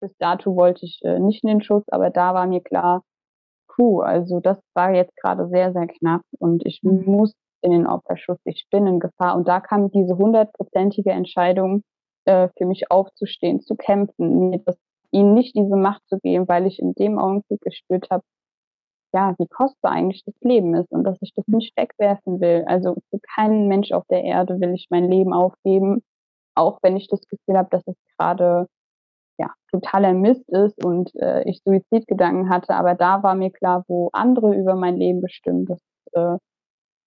bis dato wollte ich äh, nicht in den Schutz, aber da war mir klar, puh, also das war jetzt gerade sehr, sehr knapp und ich mhm. muss in den Opferschutz, ich bin in Gefahr. Und da kam diese hundertprozentige Entscheidung äh, für mich aufzustehen, zu kämpfen, mir das, ihnen nicht diese Macht zu geben, weil ich in dem Augenblick gespürt habe, ja, wie kostbar eigentlich das Leben ist und dass ich das nicht wegwerfen will. Also für keinen Mensch auf der Erde will ich mein Leben aufgeben, auch wenn ich das Gefühl habe, dass es gerade ja, totaler Mist ist und äh, ich Suizidgedanken hatte. Aber da war mir klar, wo andere über mein Leben bestimmen, dass äh,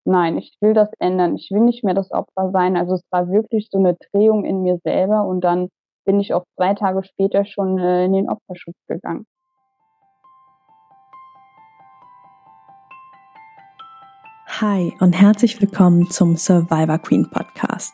nein, ich will das ändern. Ich will nicht mehr das Opfer sein. Also es war wirklich so eine Drehung in mir selber und dann bin ich auch zwei Tage später schon äh, in den Opferschutz gegangen. Hi und herzlich willkommen zum Survivor Queen Podcast,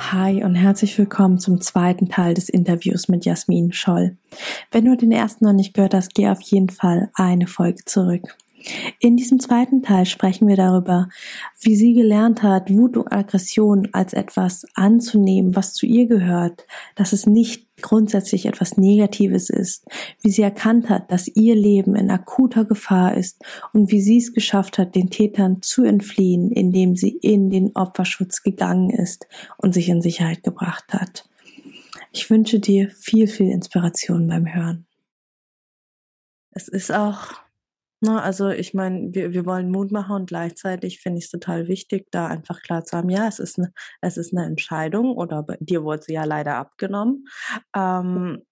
Hi und herzlich willkommen zum zweiten Teil des Interviews mit Jasmin Scholl. Wenn du den ersten noch nicht gehört hast, geh auf jeden Fall eine Folge zurück. In diesem zweiten Teil sprechen wir darüber, wie sie gelernt hat, Wut und Aggression als etwas anzunehmen, was zu ihr gehört, dass es nicht grundsätzlich etwas Negatives ist, wie sie erkannt hat, dass ihr Leben in akuter Gefahr ist und wie sie es geschafft hat, den Tätern zu entfliehen, indem sie in den Opferschutz gegangen ist und sich in Sicherheit gebracht hat. Ich wünsche dir viel, viel Inspiration beim Hören. Es ist auch na, ne, also ich meine, wir, wir wollen Mut machen und gleichzeitig finde ich es total wichtig, da einfach klar zu haben, ja, es ist eine, es ist eine Entscheidung oder bei dir wurde sie ja leider abgenommen. Ähm,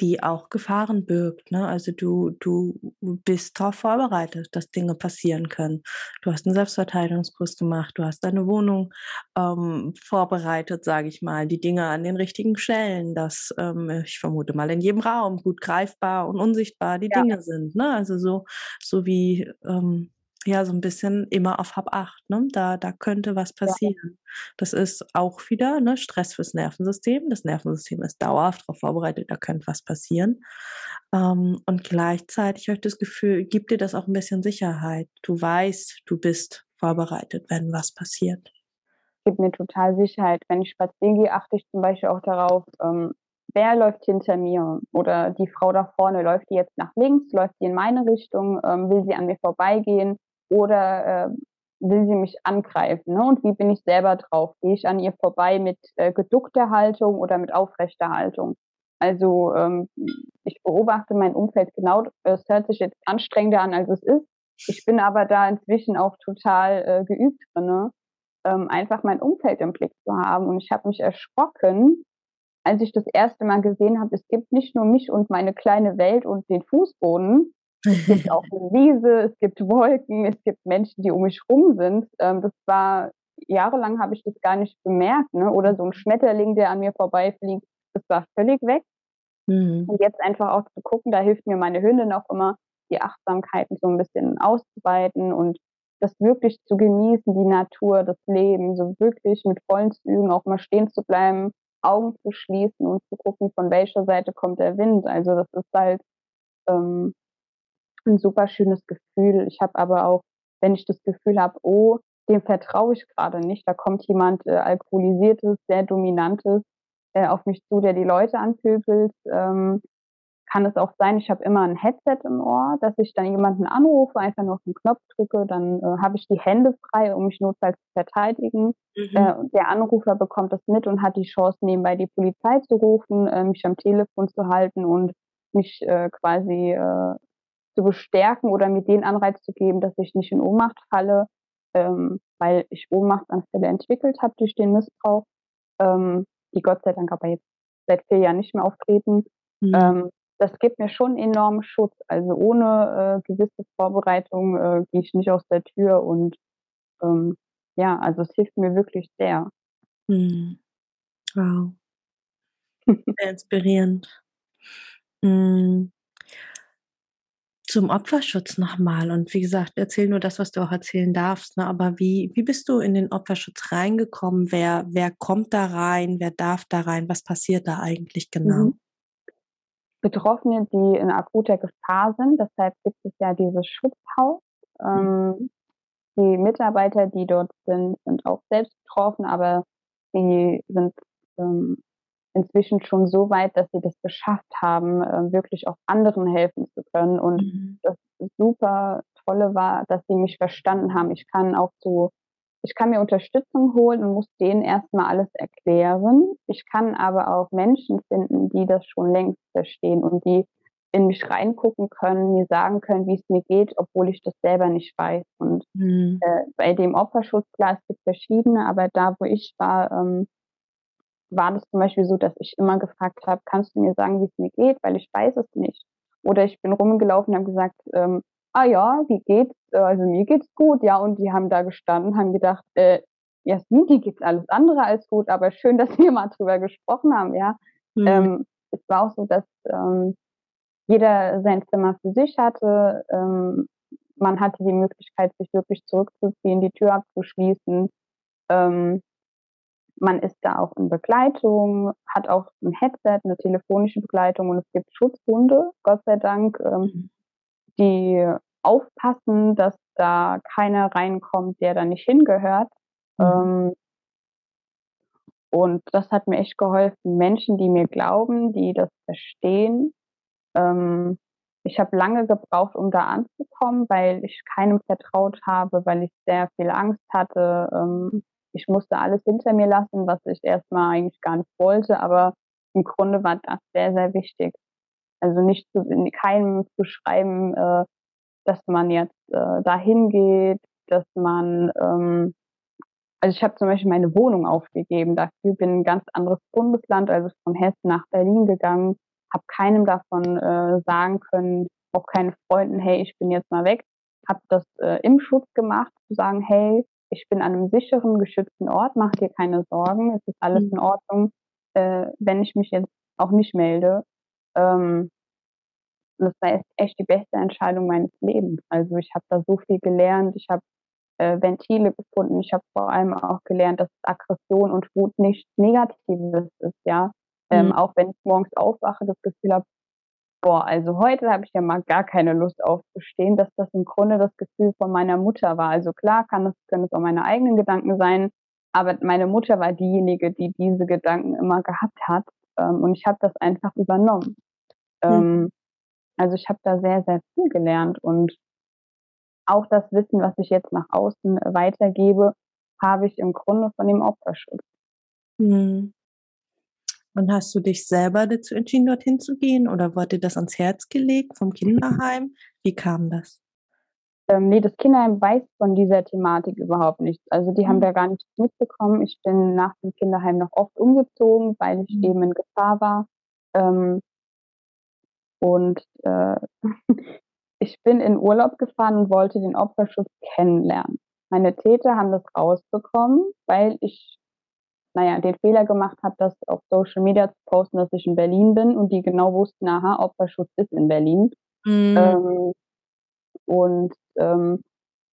die auch Gefahren birgt. Ne? Also du, du bist darauf vorbereitet, dass Dinge passieren können. Du hast einen Selbstverteidigungskurs gemacht, du hast deine Wohnung ähm, vorbereitet, sage ich mal, die Dinge an den richtigen Stellen, dass ähm, ich vermute mal in jedem Raum gut greifbar und unsichtbar die ja. Dinge sind. Ne? Also so, so wie ähm, ja so ein bisschen immer auf Hab acht, ne? Da, da könnte was passieren. Ja. Das ist auch wieder ne, Stress fürs Nervensystem. Das Nervensystem ist dauerhaft darauf vorbereitet, da könnte was passieren. Ähm, und gleichzeitig habe ich das Gefühl, gibt dir das auch ein bisschen Sicherheit. Du weißt, du bist vorbereitet, wenn was passiert. Gibt mir total Sicherheit. Wenn ich spazieren gehe, achte ich zum Beispiel auch darauf, ähm, wer läuft hinter mir oder die Frau da vorne, läuft die jetzt nach links, läuft die in meine Richtung, ähm, will sie an mir vorbeigehen, oder äh, will sie mich angreifen? Ne? Und wie bin ich selber drauf? Gehe ich an ihr vorbei mit äh, geduckter Haltung oder mit aufrechter Haltung? Also ähm, ich beobachte mein Umfeld genau, es hört sich jetzt anstrengender an, als es ist. Ich bin aber da inzwischen auch total äh, geübt drin, ne? ähm, einfach mein Umfeld im Blick zu haben. Und ich habe mich erschrocken, als ich das erste Mal gesehen habe, es gibt nicht nur mich und meine kleine Welt und den Fußboden, es gibt auch eine Wiese, es gibt Wolken, es gibt Menschen, die um mich rum sind. Ähm, das war, jahrelang habe ich das gar nicht bemerkt, ne? Oder so ein Schmetterling, der an mir vorbeifliegt, das war völlig weg. Mhm. Und jetzt einfach auch zu gucken, da hilft mir meine Hündin auch immer, die Achtsamkeiten so ein bisschen auszuweiten und das wirklich zu genießen, die Natur, das Leben, so wirklich mit vollen Zügen auch mal stehen zu bleiben, Augen zu schließen und zu gucken, von welcher Seite kommt der Wind. Also das ist halt ähm, ein super schönes Gefühl. Ich habe aber auch, wenn ich das Gefühl habe, oh, dem vertraue ich gerade nicht, da kommt jemand äh, alkoholisiertes, sehr dominantes äh, auf mich zu, der die Leute anpöbelt, ähm, kann es auch sein, ich habe immer ein Headset im Ohr, dass ich dann jemanden anrufe, einfach nur auf den Knopf drücke, dann äh, habe ich die Hände frei, um mich notfalls zu verteidigen. Mhm. Äh, der Anrufer bekommt das mit und hat die Chance, nebenbei die Polizei zu rufen, äh, mich am Telefon zu halten und mich äh, quasi äh, zu bestärken oder mir den Anreiz zu geben, dass ich nicht in Ohnmacht falle, ähm, weil ich Ohnmachtsanfälle entwickelt habe durch den Missbrauch, ähm, die Gott sei Dank aber jetzt seit vier Jahren nicht mehr auftreten. Mhm. Ähm, das gibt mir schon enormen Schutz. Also ohne äh, gewisse Vorbereitung äh, gehe ich nicht aus der Tür und ähm, ja, also es hilft mir wirklich sehr. Mhm. Wow. Sehr inspirierend. Hm. Zum Opferschutz nochmal. Und wie gesagt, erzähl nur das, was du auch erzählen darfst. Ne? Aber wie, wie bist du in den Opferschutz reingekommen? Wer, wer kommt da rein? Wer darf da rein? Was passiert da eigentlich genau? Mhm. Betroffene, die in akuter Gefahr sind. Deshalb gibt es ja dieses Schutzhaus. Ähm, mhm. Die Mitarbeiter, die dort sind, sind auch selbst betroffen, aber sie sind ähm, inzwischen schon so weit, dass sie das geschafft haben, äh, wirklich auch anderen helfen zu können. Und mhm. das super Tolle war, dass sie mich verstanden haben. Ich kann auch so, ich kann mir Unterstützung holen und muss denen erstmal alles erklären. Ich kann aber auch Menschen finden, die das schon längst verstehen und die in mich reingucken können, mir sagen können, wie es mir geht, obwohl ich das selber nicht weiß. Und mhm. äh, bei dem Opferschutz, klar, es gibt verschiedene, aber da, wo ich war, ähm, war das zum Beispiel so, dass ich immer gefragt habe, kannst du mir sagen, wie es mir geht, weil ich weiß es nicht. Oder ich bin rumgelaufen und habe gesagt, ähm, ah ja, wie geht's? Also mir geht's gut, ja. Und die haben da gestanden, haben gedacht, äh, Jasmin, die geht's alles andere als gut, aber schön, dass wir mal drüber gesprochen haben, ja. Mhm. Ähm, es war auch so, dass ähm, jeder sein Zimmer für sich hatte. Ähm, man hatte die Möglichkeit, sich wirklich zurückzuziehen, die Tür abzuschließen. Ähm, man ist da auch in Begleitung, hat auch ein Headset, eine telefonische Begleitung und es gibt Schutzhunde, Gott sei Dank, ähm, mhm. die aufpassen, dass da keiner reinkommt, der da nicht hingehört. Mhm. Ähm, und das hat mir echt geholfen. Menschen, die mir glauben, die das verstehen. Ähm, ich habe lange gebraucht, um da anzukommen, weil ich keinem vertraut habe, weil ich sehr viel Angst hatte. Ähm, ich musste alles hinter mir lassen, was ich erstmal eigentlich gar nicht wollte, aber im Grunde war das sehr, sehr wichtig. Also nicht zu, in keinem zu schreiben, äh, dass man jetzt äh, dahin geht, dass man, ähm, also ich habe zum Beispiel meine Wohnung aufgegeben, dafür bin ein ganz anderes Bundesland, also von Hessen nach Berlin gegangen, habe keinem davon äh, sagen können, auch keinen Freunden, hey, ich bin jetzt mal weg, habe das äh, im Schutz gemacht, zu sagen, hey, ich bin an einem sicheren, geschützten Ort, mach dir keine Sorgen, es ist alles mhm. in Ordnung, äh, wenn ich mich jetzt auch nicht melde. Ähm, das war echt die beste Entscheidung meines Lebens. Also ich habe da so viel gelernt, ich habe äh, Ventile gefunden, ich habe vor allem auch gelernt, dass Aggression und Wut nichts Negatives ist, ja. Ähm, mhm. Auch wenn ich morgens aufwache, das Gefühl habe, boah, also heute habe ich ja mal gar keine Lust aufzustehen, dass das im Grunde das Gefühl von meiner Mutter war. Also klar kann es, können es auch meine eigenen Gedanken sein, aber meine Mutter war diejenige, die diese Gedanken immer gehabt hat ähm, und ich habe das einfach übernommen. Mhm. Ähm, also ich habe da sehr, sehr viel gelernt und auch das Wissen, was ich jetzt nach außen weitergebe, habe ich im Grunde von dem Opferschutz. Mhm. Und hast du dich selber dazu entschieden, dorthin zu gehen oder wurde das ans Herz gelegt vom Kinderheim? Wie kam das? Ähm, nee, das Kinderheim weiß von dieser Thematik überhaupt nichts. Also die mhm. haben da gar nichts mitbekommen. Ich bin nach dem Kinderheim noch oft umgezogen, weil ich mhm. eben in Gefahr war. Ähm, und äh, ich bin in Urlaub gefahren und wollte den Opferschutz kennenlernen. Meine Täter haben das rausbekommen, weil ich naja, den Fehler gemacht habe, das auf Social Media zu posten, dass ich in Berlin bin und die genau wussten, aha, Opferschutz ist in Berlin. Mhm. Ähm, und ähm,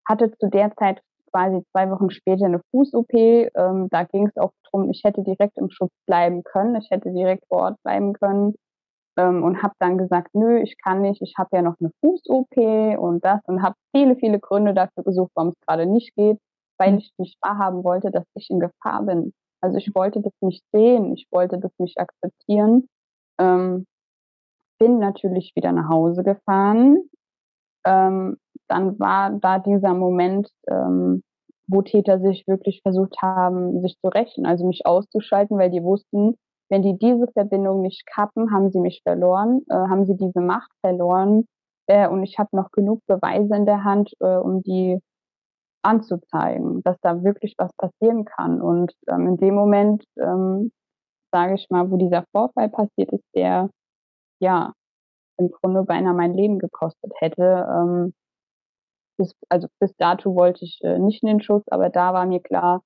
hatte zu der Zeit quasi zwei Wochen später eine Fuß-OP. Ähm, da ging es auch darum, ich hätte direkt im Schutz bleiben können, ich hätte direkt vor Ort bleiben können ähm, und habe dann gesagt, nö, ich kann nicht, ich habe ja noch eine Fuß-OP und das und habe viele, viele Gründe dafür gesucht, warum es gerade nicht geht, weil mhm. ich nicht wahrhaben wollte, dass ich in Gefahr bin. Also ich wollte das nicht sehen, ich wollte das nicht akzeptieren. Ähm, bin natürlich wieder nach Hause gefahren. Ähm, dann war da dieser Moment, ähm, wo Täter sich wirklich versucht haben, sich zu rächen, also mich auszuschalten, weil die wussten, wenn die diese Verbindung nicht kappen, haben sie mich verloren, äh, haben sie diese Macht verloren. Äh, und ich habe noch genug Beweise in der Hand, äh, um die anzuzeigen, dass da wirklich was passieren kann. Und ähm, in dem Moment, ähm, sage ich mal, wo dieser Vorfall passiert ist, der ja im Grunde beinahe mein Leben gekostet hätte. Ähm, bis, also bis dato wollte ich äh, nicht in den Schutz, aber da war mir klar,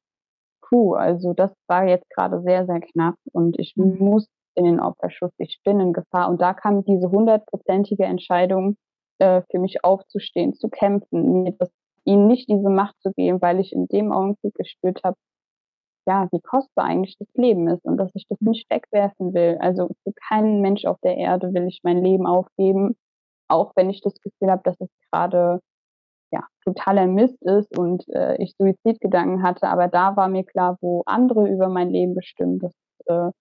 puh, also das war jetzt gerade sehr, sehr knapp und ich mhm. muss in den Opferschutz, ich bin in Gefahr. Und da kam diese hundertprozentige Entscheidung äh, für mich aufzustehen, zu kämpfen, mir das, ihnen nicht diese Macht zu geben, weil ich in dem Augenblick gespürt habe, ja, wie kostbar eigentlich das Leben ist und dass ich das nicht wegwerfen will. Also für keinen Mensch auf der Erde will ich mein Leben aufgeben, auch wenn ich das Gefühl habe, dass es gerade ja, totaler Mist ist und äh, ich Suizidgedanken hatte. Aber da war mir klar, wo andere über mein Leben bestimmen, dass äh,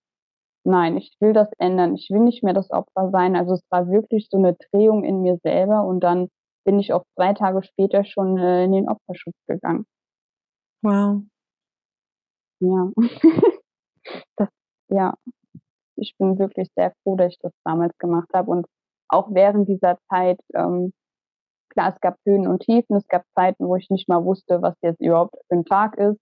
nein, ich will das ändern. Ich will nicht mehr das Opfer sein. Also es war wirklich so eine Drehung in mir selber und dann bin ich auch zwei Tage später schon äh, in den Opferschutz gegangen. Wow. Ja. das, ja. Ich bin wirklich sehr froh, dass ich das damals gemacht habe und auch während dieser Zeit, ähm, klar, es gab Höhen und Tiefen, es gab Zeiten, wo ich nicht mal wusste, was jetzt überhaupt für ein Tag ist.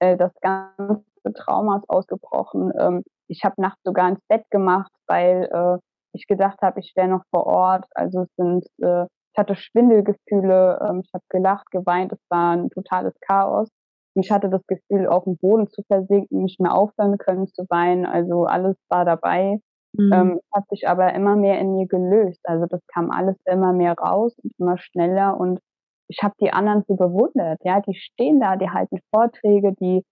Äh, das ganze Trauma ist ausgebrochen. Ähm, ich habe nachts sogar ins Bett gemacht, weil äh, ich gedacht habe, ich wäre noch vor Ort. Also es sind, äh, ich hatte Schwindelgefühle, ähm, ich habe gelacht, geweint, es war ein totales Chaos. Ich hatte das Gefühl, auf dem Boden zu versinken, nicht mehr aufhören können zu weinen. Also alles war dabei. Mhm. Ähm, hat sich aber immer mehr in mir gelöst. Also das kam alles immer mehr raus und immer schneller. Und ich habe die anderen so bewundert. Ja, die stehen da, die halten Vorträge, die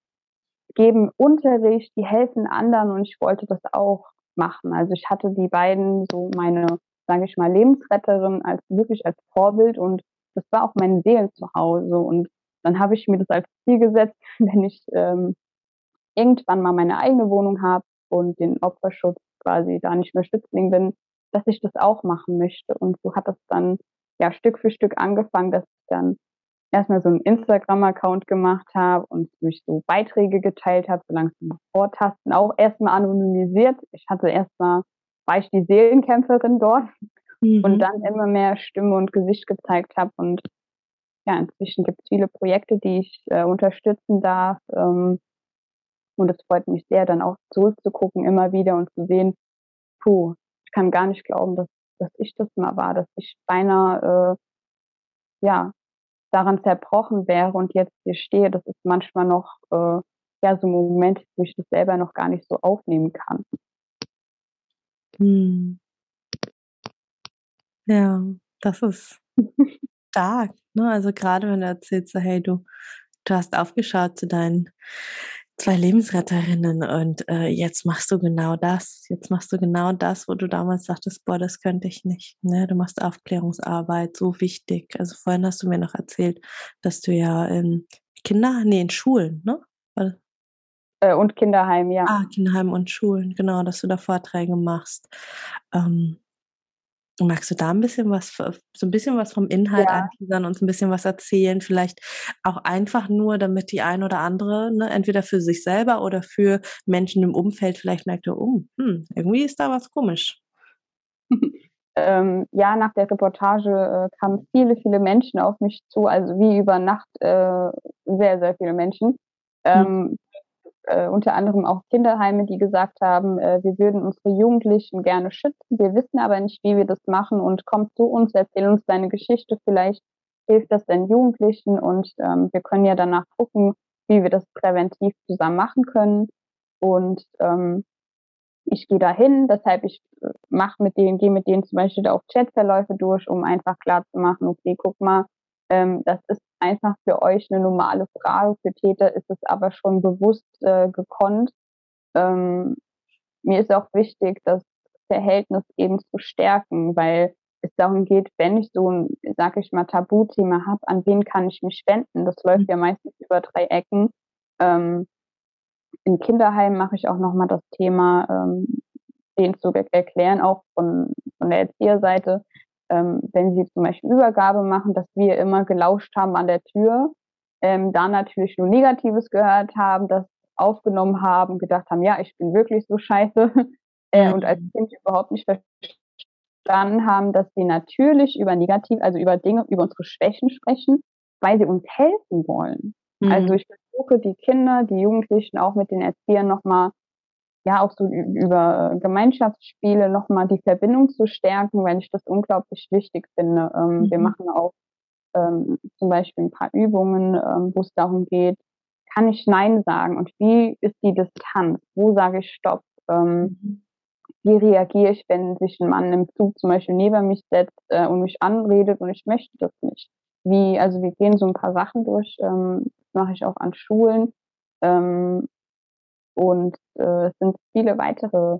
geben Unterricht, die helfen anderen und ich wollte das auch machen. Also ich hatte die beiden so meine, sage ich mal, Lebensretterin als wirklich als Vorbild und das war auch mein Seelenzuhause. Und dann habe ich mir das als Ziel gesetzt, wenn ich ähm, irgendwann mal meine eigene Wohnung habe und den Opferschutz quasi da nicht mehr Stützling bin, dass ich das auch machen möchte. Und so hat das dann ja Stück für Stück angefangen, dass ich dann erstmal so einen Instagram-Account gemacht habe und durch so Beiträge geteilt habe, so langsam vortasten, auch erstmal anonymisiert. Ich hatte erstmal, war ich die Seelenkämpferin dort mhm. und dann immer mehr Stimme und Gesicht gezeigt habe und ja, inzwischen gibt es viele Projekte, die ich äh, unterstützen darf. Ähm, und es freut mich sehr, dann auch zurückzugucken immer wieder und zu sehen, puh, ich kann gar nicht glauben, dass, dass ich das mal war, dass ich beinahe äh, ja, daran zerbrochen wäre und jetzt hier stehe, das ist manchmal noch äh, ja so ein Moment, wo ich das selber noch gar nicht so aufnehmen kann. Hm. Ja, das ist stark. Ne? Also gerade wenn du erzählst, hey, du, du hast aufgeschaut zu deinen zwei Lebensretterinnen und äh, jetzt machst du genau das. Jetzt machst du genau das, wo du damals dachtest, boah, das könnte ich nicht. Ne? Du machst Aufklärungsarbeit, so wichtig. Also vorhin hast du mir noch erzählt, dass du ja in Kinder, nee, in Schulen, ne? Äh, und Kinderheim, ja. Ah, Kinderheim und Schulen, genau, dass du da Vorträge machst. Ähm, Magst du da ein bisschen was, so ein bisschen was vom Inhalt ja. anteasern, uns ein bisschen was erzählen? Vielleicht auch einfach nur, damit die ein oder andere, ne, entweder für sich selber oder für Menschen im Umfeld vielleicht merkt, oh, hm, irgendwie ist da was komisch. ähm, ja, nach der Reportage äh, kamen viele, viele Menschen auf mich zu, also wie über Nacht äh, sehr, sehr viele Menschen. Hm. Ähm, äh, unter anderem auch Kinderheime, die gesagt haben, äh, wir würden unsere Jugendlichen gerne schützen, wir wissen aber nicht, wie wir das machen. Und komm zu uns, erzähl uns deine Geschichte, vielleicht hilft das den Jugendlichen. Und ähm, wir können ja danach gucken, wie wir das präventiv zusammen machen können. Und ähm, ich gehe dahin, deshalb ich äh, mache mit denen, gehe mit denen zum Beispiel auch Chatverläufe durch, um einfach klar zu machen, okay, guck mal, ähm, das ist einfach für euch eine normale Frage. Für Täter ist es aber schon bewusst äh, gekonnt. Ähm, mir ist auch wichtig, das Verhältnis eben zu stärken, weil es darum geht, wenn ich so ein, sag ich mal, Tabuthema habe, an wen kann ich mich wenden? Das läuft ja meistens über drei Ecken. Ähm, in Kinderheimen mache ich auch nochmal das Thema, ähm, denen zu erklären, auch von, von der Erzieherseite, ähm, wenn sie zum Beispiel Übergabe machen, dass wir immer gelauscht haben an der Tür, ähm, da natürlich nur Negatives gehört haben, das aufgenommen haben, gedacht haben, ja, ich bin wirklich so scheiße äh, mhm. und als Kind überhaupt nicht verstanden haben, dass sie natürlich über negativ, also über Dinge, über unsere Schwächen sprechen, weil sie uns helfen wollen. Also mhm. Also ich versuche die Kinder, die Jugendlichen auch mit den Erziehern nochmal ja auch so über Gemeinschaftsspiele nochmal die Verbindung zu stärken, weil ich das unglaublich wichtig finde. Ähm, mhm. Wir machen auch ähm, zum Beispiel ein paar Übungen, ähm, wo es darum geht, kann ich Nein sagen und wie ist die Distanz? Wo sage ich Stopp? Ähm, mhm. wie reagiere ich, wenn sich ein Mann im Zug zum Beispiel neben mich setzt äh, und mich anredet und ich möchte das nicht. Wie, also wir gehen so ein paar Sachen durch, ähm, das mache ich auch an Schulen. Ähm, und äh, es sind viele weitere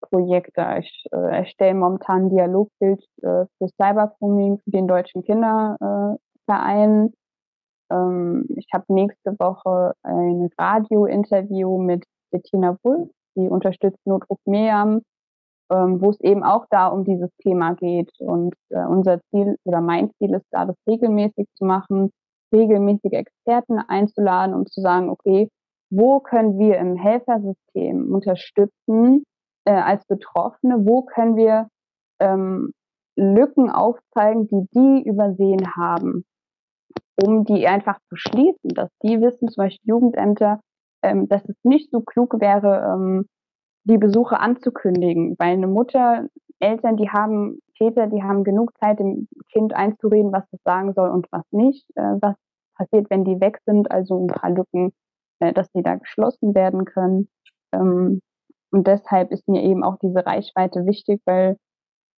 Projekte. Ich äh, erstelle momentan ein Dialogbild äh, für Cybergrooming für den Deutschen Kinderverein. Ähm, ich habe nächste Woche ein Radiointerview mit Bettina Wulff, die unterstützt Notruf Meam, ähm, wo es eben auch da um dieses Thema geht. Und äh, unser Ziel oder mein Ziel ist da, das regelmäßig zu machen, regelmäßige Experten einzuladen, um zu sagen, okay, wo können wir im Helfersystem unterstützen äh, als Betroffene, wo können wir ähm, Lücken aufzeigen, die die übersehen haben, um die einfach zu schließen, dass die wissen, zum Beispiel Jugendämter, ähm, dass es nicht so klug wäre, ähm, die Besuche anzukündigen, weil eine Mutter, Eltern, die haben Väter, die haben genug Zeit, dem Kind einzureden, was es sagen soll und was nicht, äh, was passiert, wenn die weg sind, also ein paar Lücken, dass die da geschlossen werden können. Ähm, und deshalb ist mir eben auch diese Reichweite wichtig, weil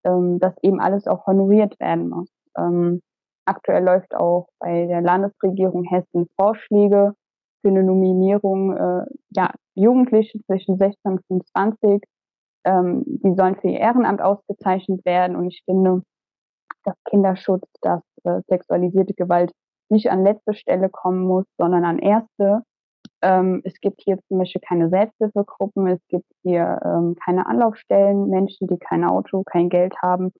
ähm, das eben alles auch honoriert werden muss. Ähm, aktuell läuft auch bei der Landesregierung Hessen Vorschläge für eine Nominierung äh, ja, Jugendliche zwischen 16 und 25. Ähm, die sollen für ihr Ehrenamt ausgezeichnet werden. Und ich finde, dass Kinderschutz, dass äh, sexualisierte Gewalt nicht an letzte Stelle kommen muss, sondern an erste. Ähm, es gibt hier zum Beispiel keine Selbsthilfegruppen, es gibt hier ähm, keine Anlaufstellen. Menschen, die kein Auto, kein Geld haben,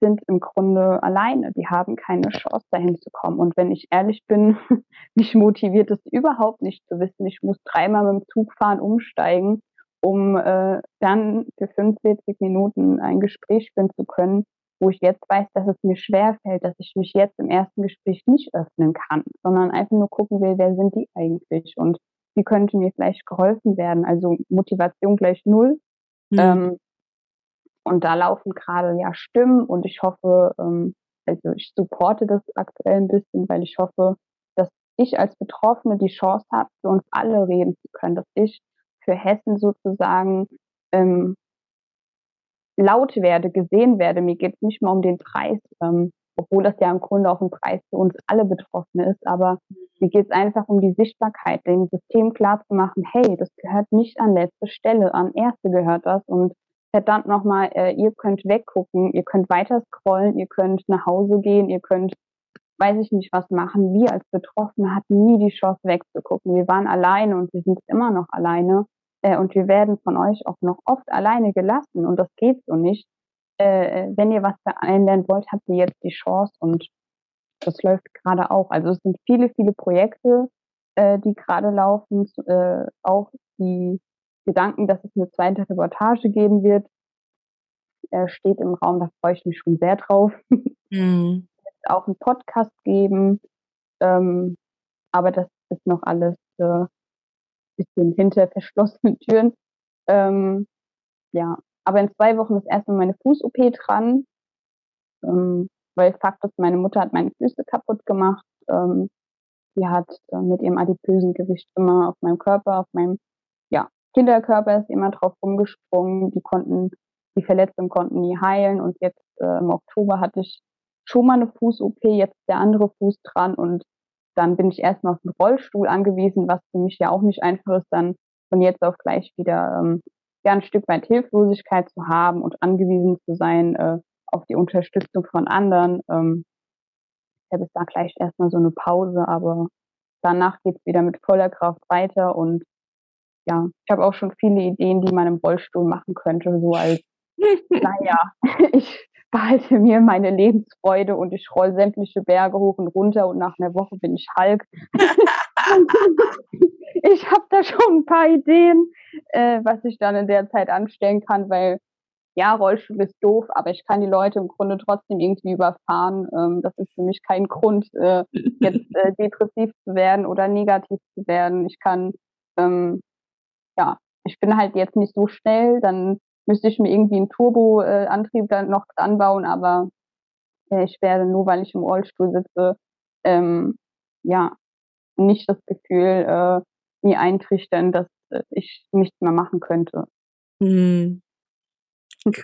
sind im Grunde alleine. Die haben keine Chance, dahin zu kommen. Und wenn ich ehrlich bin, mich motiviert es überhaupt nicht zu wissen, ich muss dreimal mit dem Zug fahren, umsteigen, um äh, dann für 45 Minuten ein Gespräch führen zu können, wo ich jetzt weiß, dass es mir schwerfällt, dass ich mich jetzt im ersten Gespräch nicht öffnen kann, sondern einfach nur gucken will, wer sind die eigentlich und wie könnte mir vielleicht geholfen werden. Also Motivation gleich null. Mhm. Ähm, und da laufen gerade ja Stimmen und ich hoffe, ähm, also ich supporte das aktuell ein bisschen, weil ich hoffe, dass ich als Betroffene die Chance habe, für uns alle reden zu können, dass ich für Hessen sozusagen ähm, laut werde, gesehen werde. Mir geht es nicht mal um den Preis, ähm, obwohl das ja im Grunde auch ein Preis für uns alle Betroffene ist, aber mir geht es einfach um die Sichtbarkeit, dem System klar zu machen, hey, das gehört nicht an letzte Stelle, an erste gehört das und verdammt nochmal, äh, ihr könnt weggucken, ihr könnt weiter scrollen, ihr könnt nach Hause gehen, ihr könnt, weiß ich nicht, was machen. Wir als Betroffene hatten nie die Chance wegzugucken. Wir waren alleine und wir sind immer noch alleine. Äh, und wir werden von euch auch noch oft alleine gelassen. Und das geht so nicht. Äh, wenn ihr was verändern wollt, habt ihr jetzt die Chance und das läuft gerade auch. Also es sind viele, viele Projekte, äh, die gerade laufen, äh, auch die Gedanken, dass es eine zweite Reportage geben wird, äh, steht im Raum. Da freue ich mich schon sehr drauf. Mhm. Es auch einen Podcast geben, ähm, aber das ist noch alles äh, bisschen hinter verschlossenen Türen. Ähm, ja, aber in zwei Wochen ist erstmal meine Fuß-OP dran, ähm, weil Fakt ist, meine Mutter hat meine Füße kaputt gemacht. Ähm, die hat äh, mit ihrem adipösen Gewicht immer auf meinem Körper, auf meinem ja, Kinderkörper ist immer drauf rumgesprungen. Die konnten, die Verletzungen konnten nie heilen. Und jetzt äh, im Oktober hatte ich schon mal eine Fuß-OP, jetzt der andere Fuß dran und dann bin ich erstmal auf den Rollstuhl angewiesen, was für mich ja auch nicht einfach ist, dann von jetzt auf gleich wieder ähm, ja ein Stück weit Hilflosigkeit zu haben und angewiesen zu sein äh, auf die Unterstützung von anderen. Ähm, ich habe jetzt da gleich erstmal so eine Pause, aber danach geht es wieder mit voller Kraft weiter und ja, ich habe auch schon viele Ideen, die man im Rollstuhl machen könnte, so als, naja, ich behalte mir meine Lebensfreude und ich roll sämtliche Berge hoch und runter und nach einer Woche bin ich Hulk. ich habe da schon ein paar Ideen, äh, was ich dann in der Zeit anstellen kann, weil ja, Rollstuhl ist doof, aber ich kann die Leute im Grunde trotzdem irgendwie überfahren. Ähm, das ist für mich kein Grund, äh, jetzt äh, depressiv zu werden oder negativ zu werden. Ich kann ähm, ja, ich bin halt jetzt nicht so schnell, dann müsste ich mir irgendwie einen Turboantrieb dann noch dran bauen, aber äh, ich werde nur, weil ich im Rollstuhl sitze, ähm, ja, nicht das Gefühl äh, mir eintrichtern, dass äh, ich nichts mehr machen könnte. Hm.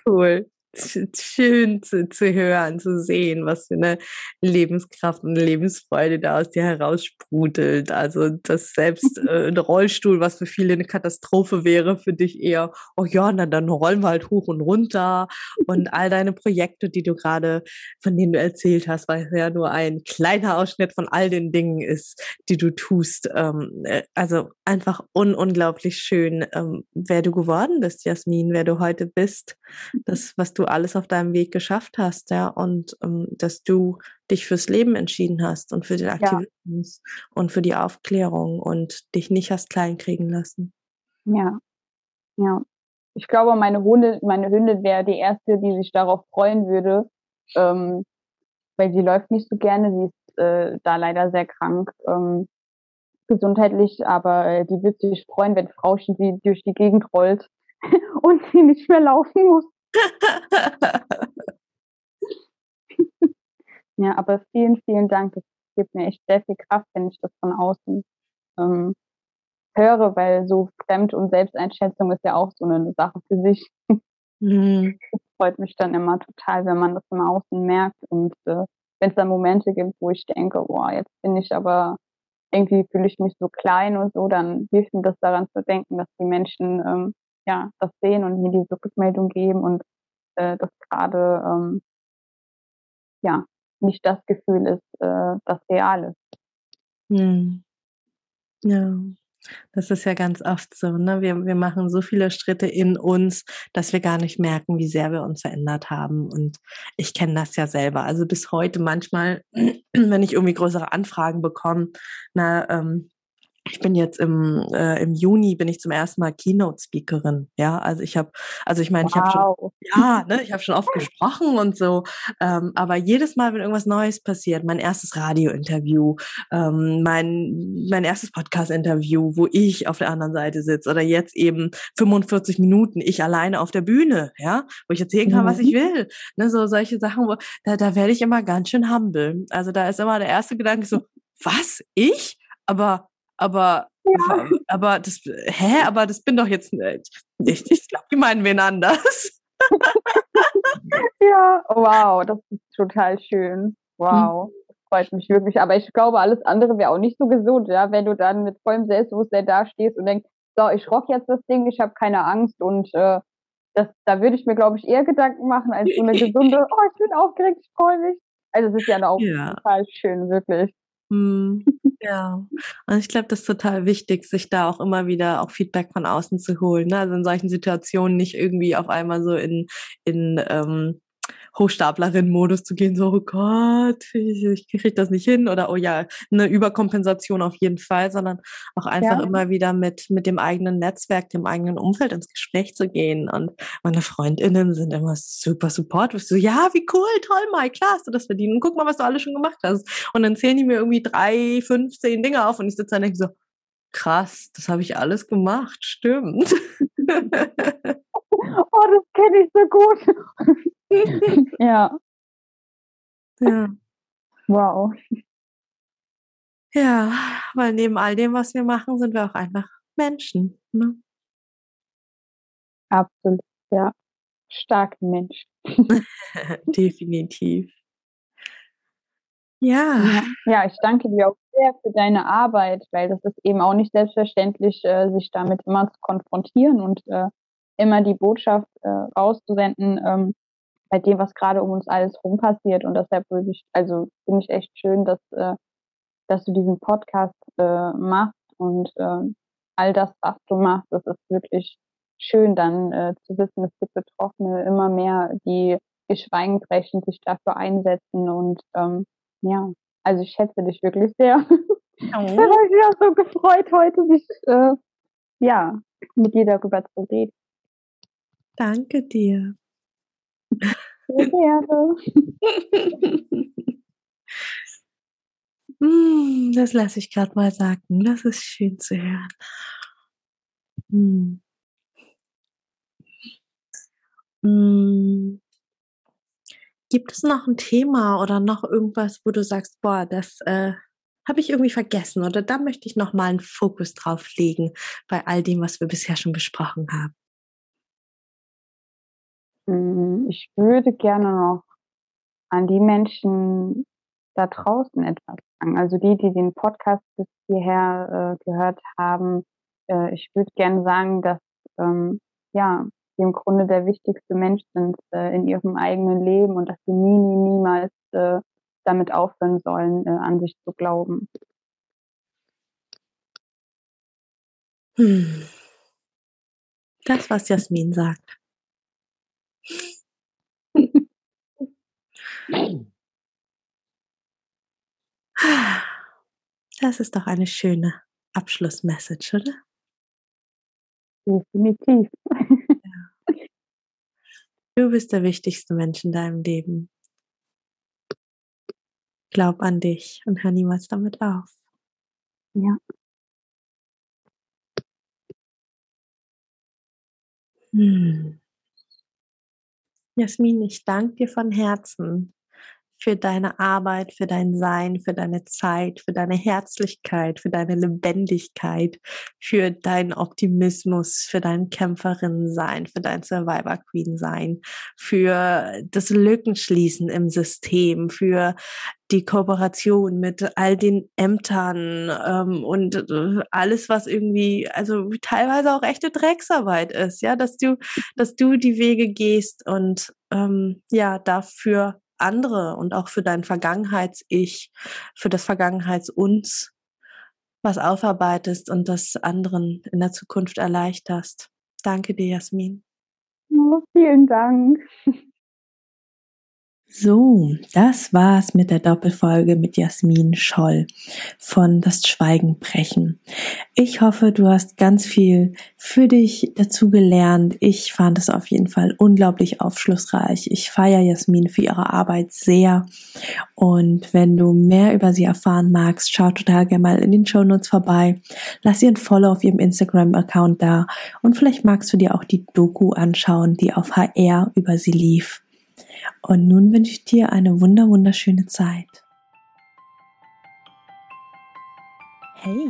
Cool schön zu, zu hören, zu sehen, was für eine Lebenskraft und Lebensfreude da aus dir heraussprudelt. Also dass selbst äh, ein Rollstuhl, was für viele eine Katastrophe wäre, für dich eher, oh ja, na dann rollen wir halt hoch und runter. Und all deine Projekte, die du gerade, von denen du erzählt hast, weil es ja nur ein kleiner Ausschnitt von all den Dingen ist, die du tust. Ähm, äh, also einfach un unglaublich schön, ähm, wer du geworden bist, Jasmin, wer du heute bist, das, was du alles auf deinem Weg geschafft hast, ja, und ähm, dass du dich fürs Leben entschieden hast und für den Aktivismus ja. und für die Aufklärung und dich nicht hast kleinkriegen lassen. Ja, ja. Ich glaube, meine Hunde, meine Hündin wäre die erste, die sich darauf freuen würde, ähm, weil sie läuft nicht so gerne, sie ist äh, da leider sehr krank. Ähm, gesundheitlich, aber äh, die wird sich freuen, wenn Frauchen sie durch die Gegend rollt und sie nicht mehr laufen muss. ja, aber vielen, vielen Dank. Das gibt mir echt sehr viel Kraft, wenn ich das von außen ähm, höre, weil so Fremd- und Selbsteinschätzung ist ja auch so eine Sache für sich. Mhm. Das freut mich dann immer total, wenn man das im Außen merkt und äh, wenn es dann Momente gibt, wo ich denke, boah, jetzt bin ich aber irgendwie fühle ich mich so klein und so, dann hilft mir das daran zu denken, dass die Menschen ähm, ja, das sehen und mir diese Rückmeldung geben und äh, das gerade ähm, ja nicht das Gefühl ist, äh, das real ist. Hm. Ja, das ist ja ganz oft so. Ne? Wir, wir machen so viele Schritte in uns, dass wir gar nicht merken, wie sehr wir uns verändert haben. Und ich kenne das ja selber. Also bis heute manchmal, wenn ich irgendwie größere Anfragen bekomme, na, ähm, ich bin jetzt im, äh, im Juni bin ich zum ersten Mal Keynote-Speakerin. Ja, also ich habe, also ich meine, wow. ich habe schon, ja, ne, ich habe schon oft gesprochen und so, ähm, aber jedes Mal, wenn irgendwas Neues passiert, mein erstes Radio-Interview, ähm, mein, mein erstes Podcast-Interview, wo ich auf der anderen Seite sitze oder jetzt eben 45 Minuten ich alleine auf der Bühne, ja, wo ich erzählen kann, mhm. was ich mhm. will. Ne, so solche Sachen, wo, da, da werde ich immer ganz schön humble. Also da ist immer der erste Gedanke so, was? Ich? Aber aber, ja. aber das, hä, aber das bin doch jetzt nicht. Ich, ich glaube, die meinen wen anders. ja, wow, das ist total schön. Wow. Hm. Das freut mich wirklich. Aber ich glaube, alles andere wäre auch nicht so gesund, ja, wenn du dann mit vollem Selbstbewusstsein da stehst und denkst, so, ich rock jetzt das Ding, ich habe keine Angst und äh, das, da würde ich mir, glaube ich, eher Gedanken machen als so eine gesunde, oh, ich bin aufgeregt, ich freue mich. Also es ist ja auch ja. total schön, wirklich. Mhm. Ja, und ich glaube, das ist total wichtig, sich da auch immer wieder auch Feedback von außen zu holen. Ne? Also in solchen Situationen nicht irgendwie auf einmal so in, in ähm, Hochstaplerin-Modus zu gehen, so, oh Gott, ich, ich kriege das nicht hin oder oh ja, eine Überkompensation auf jeden Fall, sondern auch einfach ja. immer wieder mit, mit dem eigenen Netzwerk, dem eigenen Umfeld ins Gespräch zu gehen. Und meine FreundInnen sind immer super supportive. So, ja, wie cool, toll, Mai, klar hast du das verdient. Und guck mal, was du alles schon gemacht hast. Und dann zählen die mir irgendwie drei, fünf, zehn Dinge auf und ich sitze da und denke so, krass, das habe ich alles gemacht, stimmt. oh, das kenne ich so gut. ja. Ja. Wow. Ja, weil neben all dem, was wir machen, sind wir auch einfach Menschen. Ne? Absolut, ja. Starke Mensch. Definitiv. Ja. ja. ich danke dir auch sehr für deine Arbeit, weil das ist eben auch nicht selbstverständlich, äh, sich damit immer zu konfrontieren und äh, immer die Botschaft äh, rauszusenden, ähm, bei dem, was gerade um uns alles rum passiert. Und deshalb würde ich, also finde ich echt schön, dass, äh, dass du diesen Podcast äh, machst und äh, all das, was du machst, das ist wirklich schön, dann äh, zu wissen, es gibt Betroffene immer mehr, die geschweigen brechen, sich dafür einsetzen und ähm, ja, also ich schätze dich wirklich sehr. Oh. ich habe mich ja so gefreut, heute mich äh, ja, mit dir darüber zu reden. Danke dir. Sehr gerne. Hm, das lasse ich gerade mal sagen. Das ist schön zu hören. Hm. Hm. Gibt es noch ein Thema oder noch irgendwas, wo du sagst, boah, das äh, habe ich irgendwie vergessen oder da möchte ich noch mal einen Fokus drauf legen bei all dem, was wir bisher schon besprochen haben? Ich würde gerne noch an die Menschen da draußen etwas sagen. Also die, die den Podcast bis hierher äh, gehört haben. Äh, ich würde gerne sagen, dass ähm, ja, die im Grunde der wichtigste Mensch sind äh, in ihrem eigenen Leben und dass sie nie, nie, niemals äh, damit aufhören sollen, äh, an sich zu glauben. Hm. Das, was Jasmin sagt. Das ist doch eine schöne Abschlussmessage, oder? Definitiv. Ja. Du bist der wichtigste Mensch in deinem Leben. Glaub an dich und hör niemals damit auf. Ja. Hm. Jasmin, ich danke dir von Herzen für deine Arbeit, für dein Sein, für deine Zeit, für deine Herzlichkeit, für deine Lebendigkeit, für deinen Optimismus, für dein Kämpferin-Sein, für dein Survivor-Queen-Sein, für das Lückenschließen im System, für die Kooperation mit all den Ämtern ähm, und äh, alles, was irgendwie, also teilweise auch echte Drecksarbeit ist, ja, dass du, dass du die Wege gehst und ähm, ja, dafür andere und auch für dein Vergangenheits-Ich, für das Vergangenheits-Uns was aufarbeitest und das anderen in der Zukunft erleichterst. Danke dir, Jasmin. Oh, vielen Dank. So, das war's mit der Doppelfolge mit Jasmin Scholl von Das Schweigen brechen. Ich hoffe, du hast ganz viel für dich dazu gelernt. Ich fand es auf jeden Fall unglaublich aufschlussreich. Ich feiere Jasmin für ihre Arbeit sehr. Und wenn du mehr über sie erfahren magst, schau total gerne mal in den Show Notes vorbei. Lass ihr ein Follow auf ihrem Instagram-Account da. Und vielleicht magst du dir auch die Doku anschauen, die auf HR über sie lief. Und nun wünsche ich dir eine wunder wunderschöne Zeit. Hey,